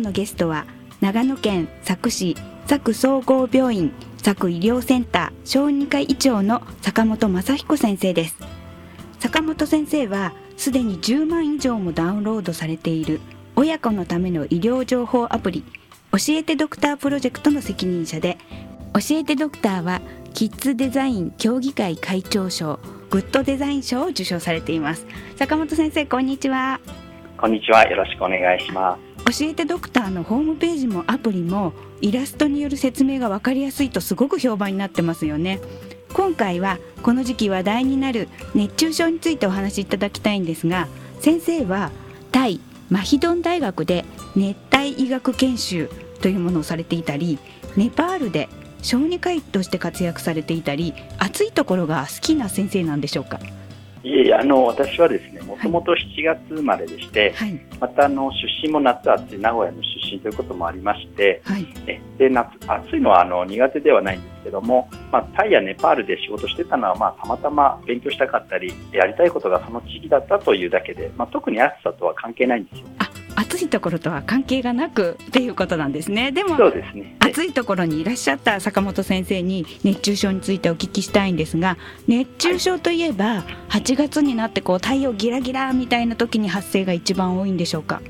のゲストは長野県佐久市佐久総合病院佐久医療センター小児科医長の坂本正彦先生です。坂本先生はすでに10万以上もダウンロードされている親子のための医療情報アプリ教えてドクタープロジェクトの責任者で教えてドクターはキッズデザイン協議会会長賞グッドデザイン賞を受賞されています。坂本先生こんにちは。こんにちは。よろしくお願いします。教えてドクターのホームページもアプリもイラストによる説明が分かりやすいとすごく評判になってますよね。今回はこの時期話題になる熱中症についてお話しいただきたいんですが先生はタイマヒドン大学で熱帯医学研修というものをされていたりネパールで小児科医として活躍されていたり暑いところが好きな先生なんでしょうか？いえあの私はですねもともと7月生まれでして、はい、またあの出身も夏暑い名古屋の出身ということもありまして、はい、えで夏暑いのはあの苦手ではないんですけども、まあ、タイやネパールで仕事してたのは、まあ、たまたま勉強したかったりやりたいことがその地域だったというだけで、まあ、特に暑さとは関係ないんですよ。暑いところとは関係がなくっていうことなんですね。でもそうですね。暑いところにいらっしゃった坂本先生に熱中症についてお聞きしたいんですが熱中症といえば8月になってこう太陽ギラギラみたいな時に発生が一番多いんでしょうか？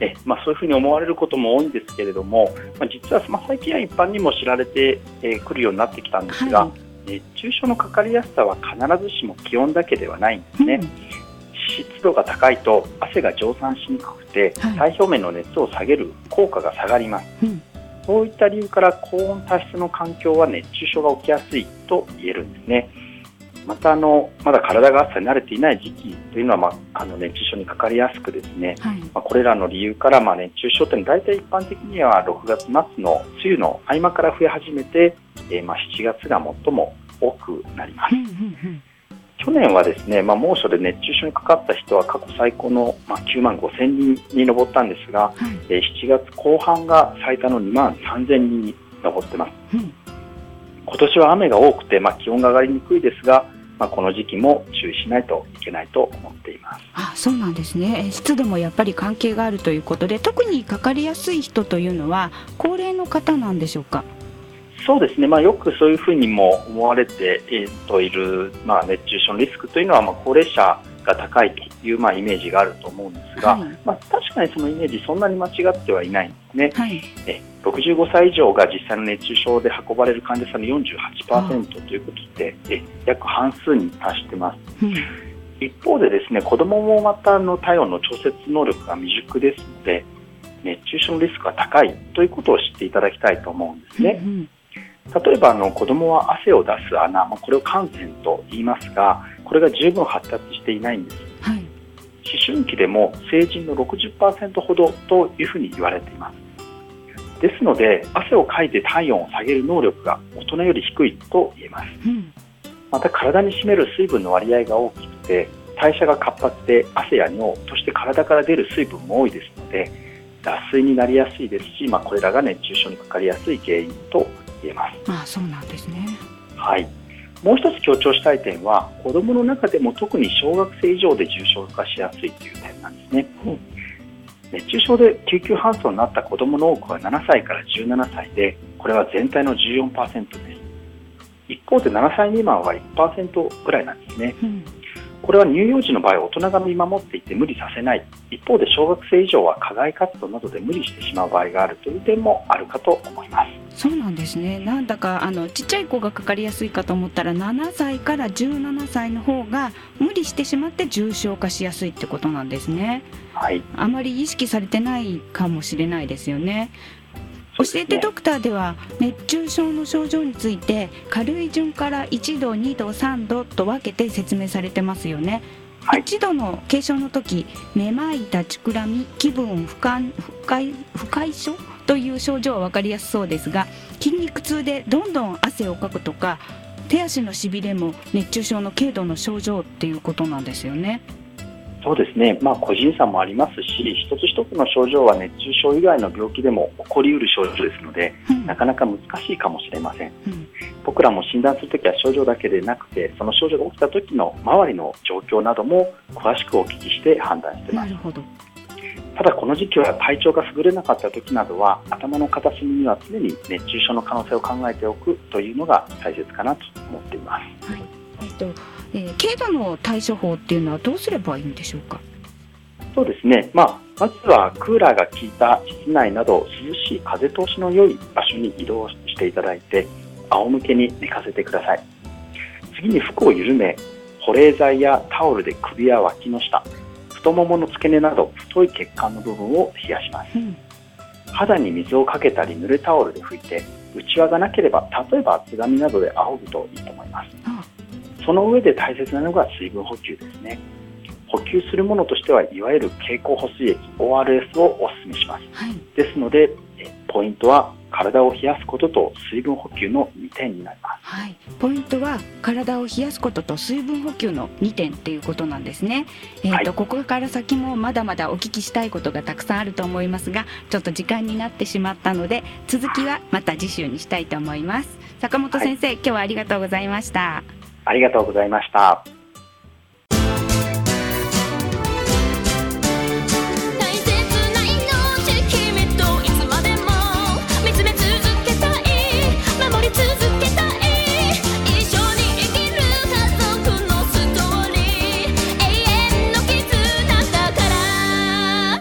えまあ、そういうふうに思われることも多いんですけれども、まあ、実は、まあ、最近は一般にも知られてく、えー、るようになってきたんですが、はい、熱中症のかかりやすさは必ずしも気温だけではないんですね。うん湿度が高いと汗が蒸散しにくくて、体表面の熱を下げる効果が下がります、うん、そういった理由から高温多湿の環境は熱中症が起きやすいと言えるんですね。またあのまだ体が暑さに慣れていない時期というのは、まあ、あの熱中症にかかりやすくですね、はい、まあ、これらの理由から、まあ、熱中症というのは大体一般的には6月末の梅雨の合間から増え始めて、えー、まあ7月が最も多くなります。うんうんうん去年はですね、まあ、猛暑で熱中症にかかった人は過去最高の、まあ、9万5千人に上ったんですが、はい、え7月後半が最多の2万3千人に上ってます、うん、今年は雨が多くて、まあ、気温が上がりにくいですが、まあ、この時期も注意しないといけないと思っています。あそうなんですね。湿度もやっぱり関係があるということで特にかかりやすい人というのは高齢の方なんでしょうか？そうですね、まあ、よくそういうふうにも思われて、えー、といる、まあ、熱中症のリスクというのは、まあ、高齢者が高いという、まあ、イメージがあると思うんですが、はい、まあ、確かにそのイメージそんなに間違ってはいないんですね、はい、え65歳以上が実際の熱中症で運ばれる患者さんの48%ということで、え約半数に達してます。うん、一方でですね子どももまたの体温の調節能力が未熟ですので熱中症のリスクが高いということを知っていただきたいと思うんですね。うんうん例えばあの子どもは汗を出す穴、まあ、これを汗腺と言いますがこれが十分発達していないんです、はい、思春期でも成人の60%ほどというふうに言われています。ですので汗をかいて体温を下げる能力が大人より低いと言えます、うん、また体に占める水分の割合が大きくて代謝が活発で汗や尿そして体から出る水分も多いですので脱水になりやすいですし、まあ、これらが熱中症にかかりやすい原因と言えます。あそうなんですね。はい。もう一つ強調したい点は子どもの中でも特に小学生以上で重症化しやすいという点なんですね。う。ん熱中症で救急搬送になった子どもの多くは7歳から17歳でこれは全体の14%です。一方で7歳未満は1%ぐらいなんですね、うん、これは乳幼児の場合大人が見守っていて無理させない。一方で小学生以上は課外活動などで無理してしまう場合があるという点もあるかと思いますそうなんですね。なんだかあのちっちゃい子がかかりやすいかと思ったら7歳から17歳の方が無理してしまって重症化しやすいってことなんですね。はい。あまり意識されてないかもしれないですよね。教えてドクターでは熱中症の症状について軽い順から1度2度3度と分けて説明されてますよね。はい、1度の軽症の時めまい立ちくらみ気分不快不快不快症という症状は分かりやすそうですが筋肉痛でどんどん汗をかくとか手足のしびれも熱中症の軽度の症状っていうことなんですよね。そうですね、まあ、個人差もありますし、一つ一つの症状は熱中症以外の病気でも起こりうる症状ですので、うん、なかなか難しいかもしれません、うん、僕らも診断するときは症状だけでなくて、その症状が起きた時の周りの状況なども詳しくお聞きして判断しています。ただこの時期は体調が優れなかった時などは頭の片隅には常に熱中症の可能性を考えておくというのが大切かなと思っています。はい。えっとえー、軽度の対処法っていうのはどうすればいいんでしょうか？そうですね、まあ、まずはクーラーが効いた室内など涼しい風通しの良い場所に移動していただいて仰向けに寝かせてください。次に服を緩め保冷剤やタオルで首や脇の下太ももの付け根など太い血管の部分を冷やします、うん、肌に水をかけたり濡れタオルで拭いて内輪がなければ例えば厚紙などで仰ぐといいと思います、その上で大切なのが水分補給ですね。補給するものとしてはいわゆる経口補水液 ORS をお勧めします、はい、ですのでポイントは体を冷やすことと水分補給の2点になります、はい、ポイントは体を冷やすことと水分補給の2点っていうことなんですね、えーと、はい、ここから先もまだまだお聞きしたいことがたくさんあると思いますがちょっと時間になってしまったので続きはまた次週にしたいと思います。坂本先生、はい、今日はありがとうございました。ありがとうございました。